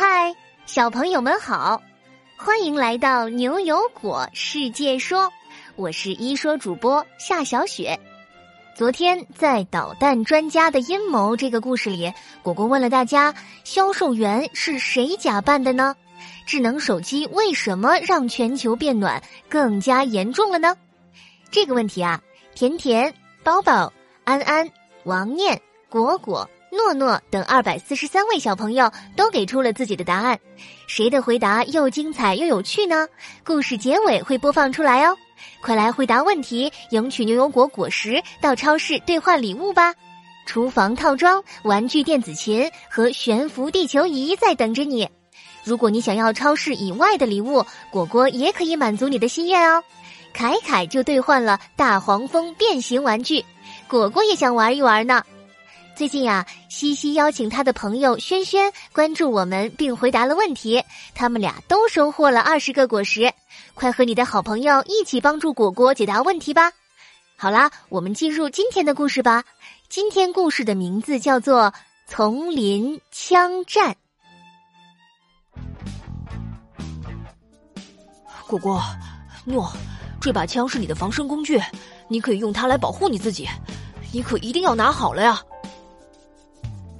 嗨，小朋友们好，欢迎来到牛油果世界说，我是一说主播夏小雪。昨天在导弹专家的阴谋这个故事里，果果问了大家：销售员是谁假扮的呢？智能手机为什么让全球变暖更加严重了呢？这个问题啊，甜甜、包包、安安、王念、果果。诺诺等二百四十三位小朋友都给出了自己的答案，谁的回答又精彩又有趣呢？故事结尾会播放出来哦，快来回答问题，赢取牛油果果实，到超市兑换礼物吧！厨房套装、玩具电子琴和悬浮地球仪在等着你。如果你想要超市以外的礼物，果果也可以满足你的心愿哦。凯凯就兑换了大黄蜂变形玩具，果果也想玩一玩呢。最近呀，西西邀请他的朋友轩轩关注我们，并回答了问题，他们俩都收获了二十个果实。快和你的好朋友一起帮助果果解答问题吧！好啦，我们进入今天的故事吧。今天故事的名字叫做《丛林枪战》。果果，诺，这把枪是你的防身工具，你可以用它来保护你自己，你可一定要拿好了呀！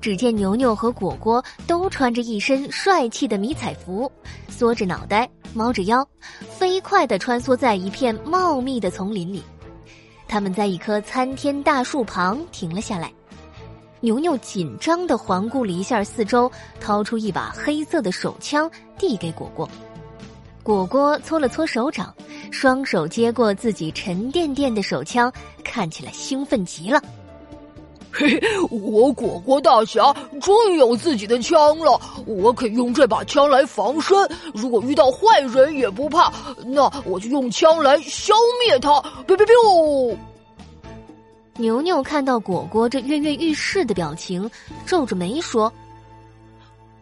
只见牛牛和果果都穿着一身帅气的迷彩服，缩着脑袋，猫着腰，飞快地穿梭在一片茂密的丛林里。他们在一棵参天大树旁停了下来。牛牛紧张地环顾了一下四周，掏出一把黑色的手枪递给果果。果果搓了搓手掌，双手接过自己沉甸甸的手枪，看起来兴奋极了。嘿，我果果大侠终于有自己的枪了，我可以用这把枪来防身。如果遇到坏人也不怕，那我就用枪来消灭他。biu biu biu。牛牛看到果果这跃跃欲试的表情，皱着眉说：“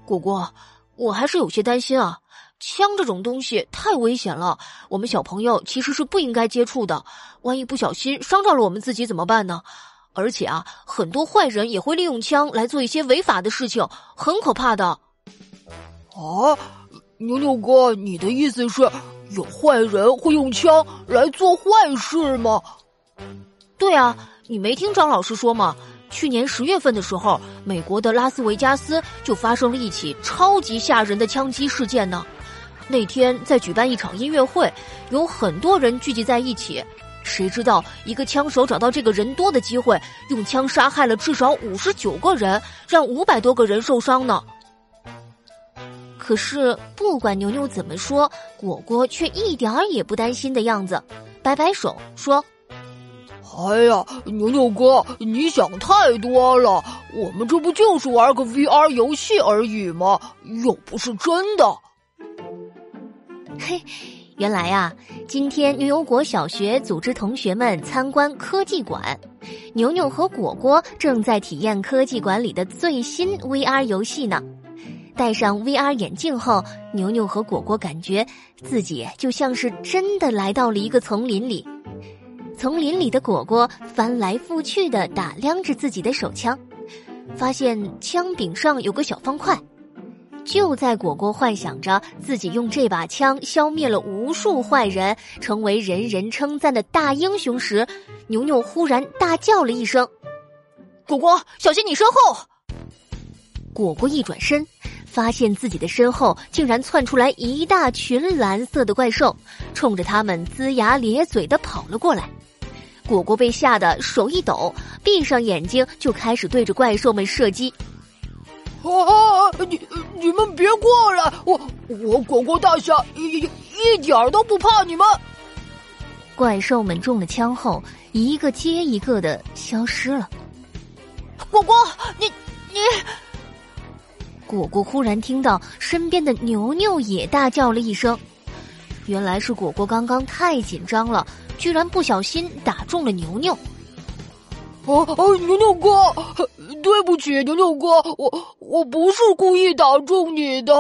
果果，我还是有些担心啊，枪这种东西太危险了，我们小朋友其实是不应该接触的，万一不小心伤着了我们自己怎么办呢？”而且啊，很多坏人也会利用枪来做一些违法的事情，很可怕的。啊，牛牛哥，你的意思是有坏人会用枪来做坏事吗？对啊，你没听张老师说吗？去年十月份的时候，美国的拉斯维加斯就发生了一起超级吓人的枪击事件呢。那天在举办一场音乐会，有很多人聚集在一起。谁知道一个枪手找到这个人多的机会，用枪杀害了至少五十九个人，让五百多个人受伤呢。可是不管牛牛怎么说，果果却一点儿也不担心的样子，摆摆手说：“哎呀，牛牛哥，你想太多了，我们这不就是玩个 VR 游戏而已吗？又不是真的。”嘿。原来呀，今天牛油果小学组织同学们参观科技馆，牛牛和果果正在体验科技馆里的最新 VR 游戏呢。戴上 VR 眼镜后，牛牛和果果感觉自己就像是真的来到了一个丛林里。丛林里的果果翻来覆去的打量着自己的手枪，发现枪柄上有个小方块。就在果果幻想着自己用这把枪消灭了无数坏人，成为人人称赞的大英雄时，牛牛忽然大叫了一声：“果果，小心你身后！”果果一转身，发现自己的身后竟然窜出来一大群蓝色的怪兽，冲着他们龇牙咧嘴的跑了过来。果果被吓得手一抖，闭上眼睛就开始对着怪兽们射击。啊！你你们别过来！我我果果大侠一一一点都不怕你们。怪兽们中了枪后，一个接一个的消失了。果果，你你……果果忽然听到身边的牛牛也大叫了一声，原来是果果刚刚太紧张了，居然不小心打中了牛牛。哦哦，牛牛哥，对不起，牛牛哥，我我不是故意打中你的。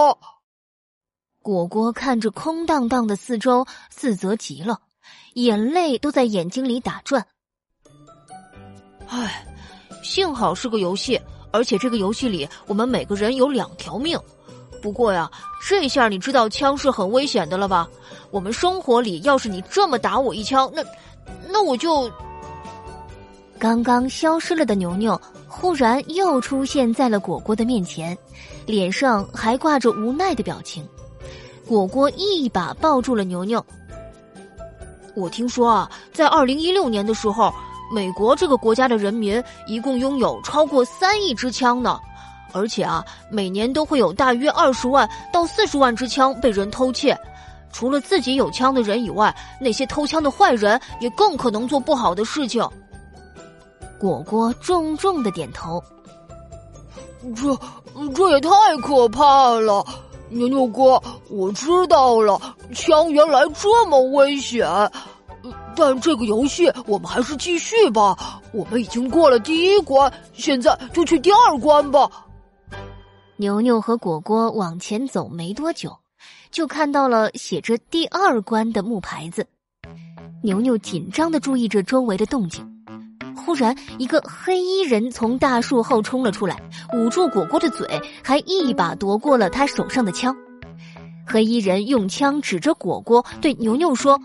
果果看着空荡荡的四周，自责极了，眼泪都在眼睛里打转。唉，幸好是个游戏，而且这个游戏里我们每个人有两条命，不过呀，这下你知道枪是很危险的了吧？我们生活里要是你这么打我一枪，那那我就……刚刚消失了的牛牛，忽然又出现在了果果的面前，脸上还挂着无奈的表情。果果一把抱住了牛牛。我听说啊，在二零一六年的时候，美国这个国家的人民一共拥有超过三亿支枪呢，而且啊，每年都会有大约二十万到四十万支枪被人偷窃。除了自己有枪的人以外，那些偷枪的坏人也更可能做不好的事情。果果重重的点头。这这也太可怕了！牛牛哥，我知道了，枪原来这么危险。但这个游戏我们还是继续吧。我们已经过了第一关，现在就去第二关吧。牛牛和果果往前走没多久，就看到了写着“第二关”的木牌子。牛牛紧张的注意着周围的动静。忽然，一个黑衣人从大树后冲了出来，捂住果果的嘴，还一把夺过了他手上的枪。黑衣人用枪指着果果，对牛牛说：“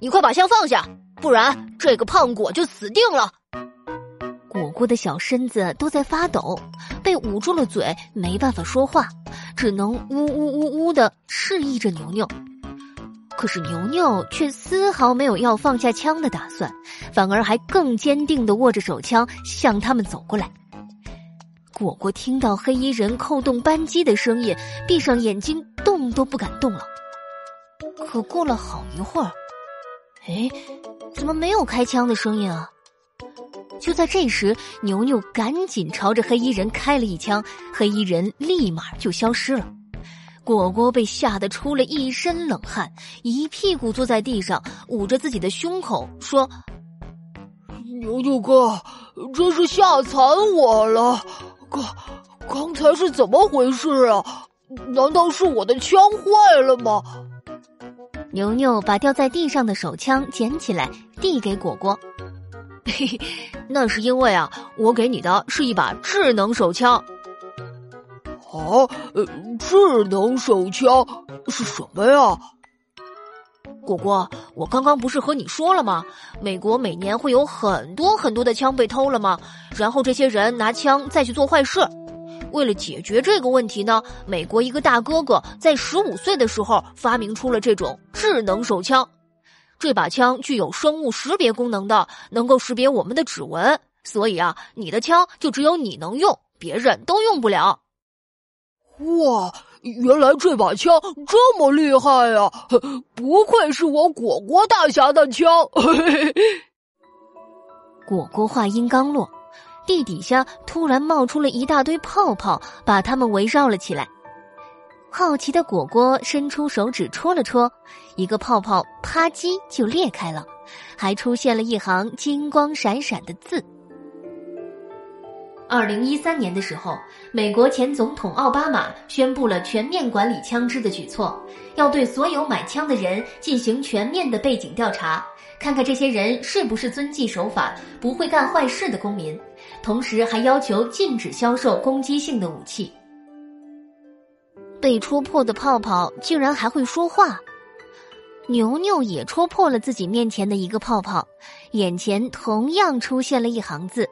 你快把枪放下，不然这个胖果就死定了。”果果的小身子都在发抖，被捂住了嘴，没办法说话，只能呜呜呜呜的示意着牛牛。可是牛牛却丝毫没有要放下枪的打算，反而还更坚定的握着手枪向他们走过来。果果听到黑衣人扣动扳机的声音，闭上眼睛，动都不敢动了。可过了好一会儿，哎，怎么没有开枪的声音啊？就在这时，牛牛赶紧朝着黑衣人开了一枪，黑衣人立马就消失了。果果被吓得出了一身冷汗，一屁股坐在地上，捂着自己的胸口说：“牛牛哥，真是吓惨我了！刚刚才是怎么回事啊？难道是我的枪坏了吗？”牛牛把掉在地上的手枪捡起来，递给果果：“嘿嘿，那是因为啊，我给你的是一把智能手枪。”啊，呃，智能手枪是什么呀？果果，我刚刚不是和你说了吗？美国每年会有很多很多的枪被偷了吗？然后这些人拿枪再去做坏事。为了解决这个问题呢，美国一个大哥哥在十五岁的时候发明出了这种智能手枪。这把枪具有生物识别功能的，能够识别我们的指纹。所以啊，你的枪就只有你能用，别人都用不了。哇，原来这把枪这么厉害呀！不愧是我果果大侠的枪。果果话音刚落，地底下突然冒出了一大堆泡泡，把他们围绕了起来。好奇的果果伸出手指戳了戳，一个泡泡啪叽就裂开了，还出现了一行金光闪闪的字。二零一三年的时候，美国前总统奥巴马宣布了全面管理枪支的举措，要对所有买枪的人进行全面的背景调查，看看这些人是不是遵纪守法、不会干坏事的公民。同时，还要求禁止销售攻击性的武器。被戳破的泡泡竟然还会说话，牛牛也戳破了自己面前的一个泡泡，眼前同样出现了一行字。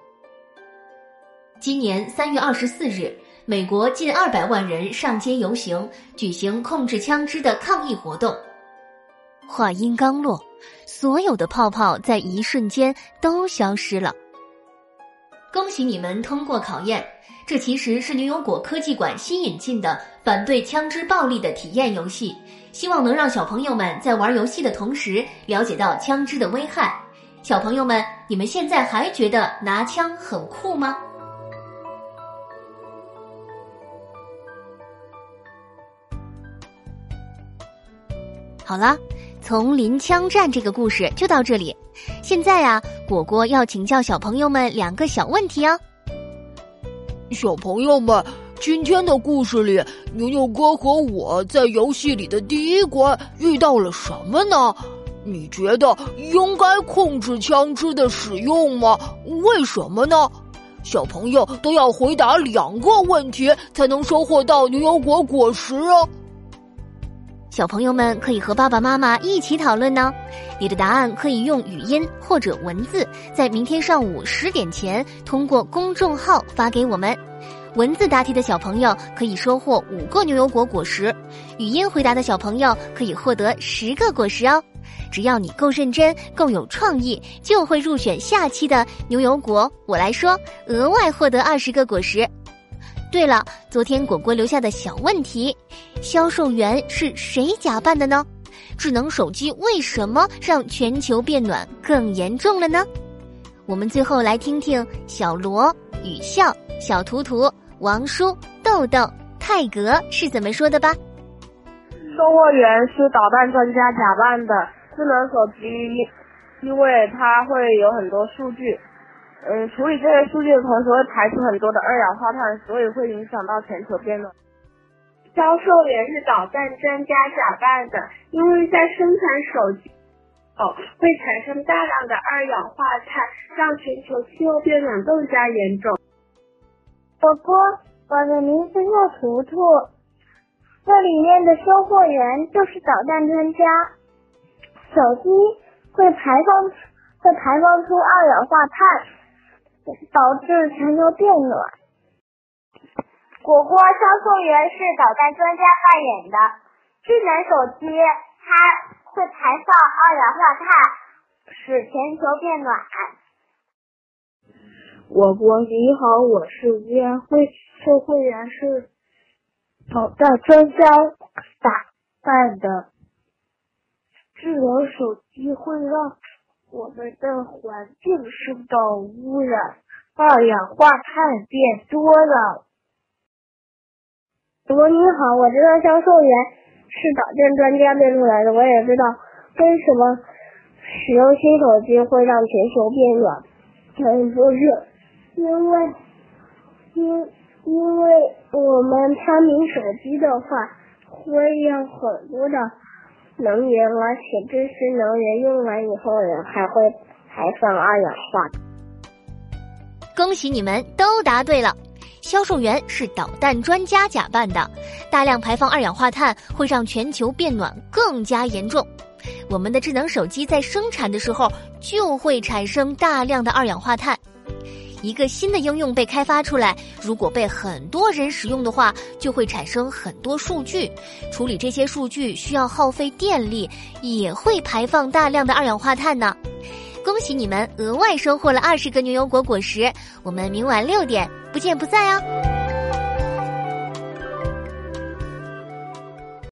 今年三月二十四日，美国近二百万人上街游行，举行控制枪支的抗议活动。话音刚落，所有的泡泡在一瞬间都消失了。恭喜你们通过考验！这其实是牛油果科技馆新引进的反对枪支暴力的体验游戏，希望能让小朋友们在玩游戏的同时了解到枪支的危害。小朋友们，你们现在还觉得拿枪很酷吗？好了，从临枪战这个故事就到这里。现在呀，果果要请教小朋友们两个小问题哦。小朋友们，今天的故事里，牛牛哥和我在游戏里的第一关遇到了什么呢？你觉得应该控制枪支的使用吗？为什么呢？小朋友都要回答两个问题，才能收获到牛油果果实哦。小朋友们可以和爸爸妈妈一起讨论呢。你的答案可以用语音或者文字，在明天上午十点前通过公众号发给我们。文字答题的小朋友可以收获五个牛油果果实，语音回答的小朋友可以获得十个果实哦。只要你够认真、够有创意，就会入选下期的牛油果。我来说，额外获得二十个果实。对了，昨天果果留下的小问题：销售员是谁假扮的呢？智能手机为什么让全球变暖更严重了呢？我们最后来听听小罗、雨笑、小图图、王叔、豆豆、泰格是怎么说的吧。售货员是导弹专家假扮的智能手机，因为它会有很多数据。嗯，处理这些数据的同时会排出很多的二氧化碳，所以会影响到全球变暖。销售员是导弹专家假扮的，因为在生产手机哦会产生大量的二氧化碳，让全球气候变暖更加严重。果果，我的名字叫图图，这里面的收货员就是导弹专家。手机会排放会排放出二氧化碳。导致全球变暖。果果销售员是导弹专家扮演的，智能手机它会排放二氧化碳，使全球变暖。我国你好，我是吴彦辉，售货员是导弹专家打扮的，智能手机会让。我们的环境受到污染，二氧化碳变多了。主播你好，我知道销售员是导电专家变出来的，我也知道为什么使用新手机会让全球变暖。嗯，不是，因为因因为我们发明手机的话，会让很多的。能源，而且这些能源用完以后，人还会排放二氧化碳。恭喜你们都答对了，销售员是导弹专家假扮的，大量排放二氧化碳会让全球变暖更加严重。我们的智能手机在生产的时候就会产生大量的二氧化碳。一个新的应用被开发出来，如果被很多人使用的话，就会产生很多数据。处理这些数据需要耗费电力，也会排放大量的二氧化碳呢。恭喜你们额外收获了二十个牛油果果实，我们明晚六点不见不散哦。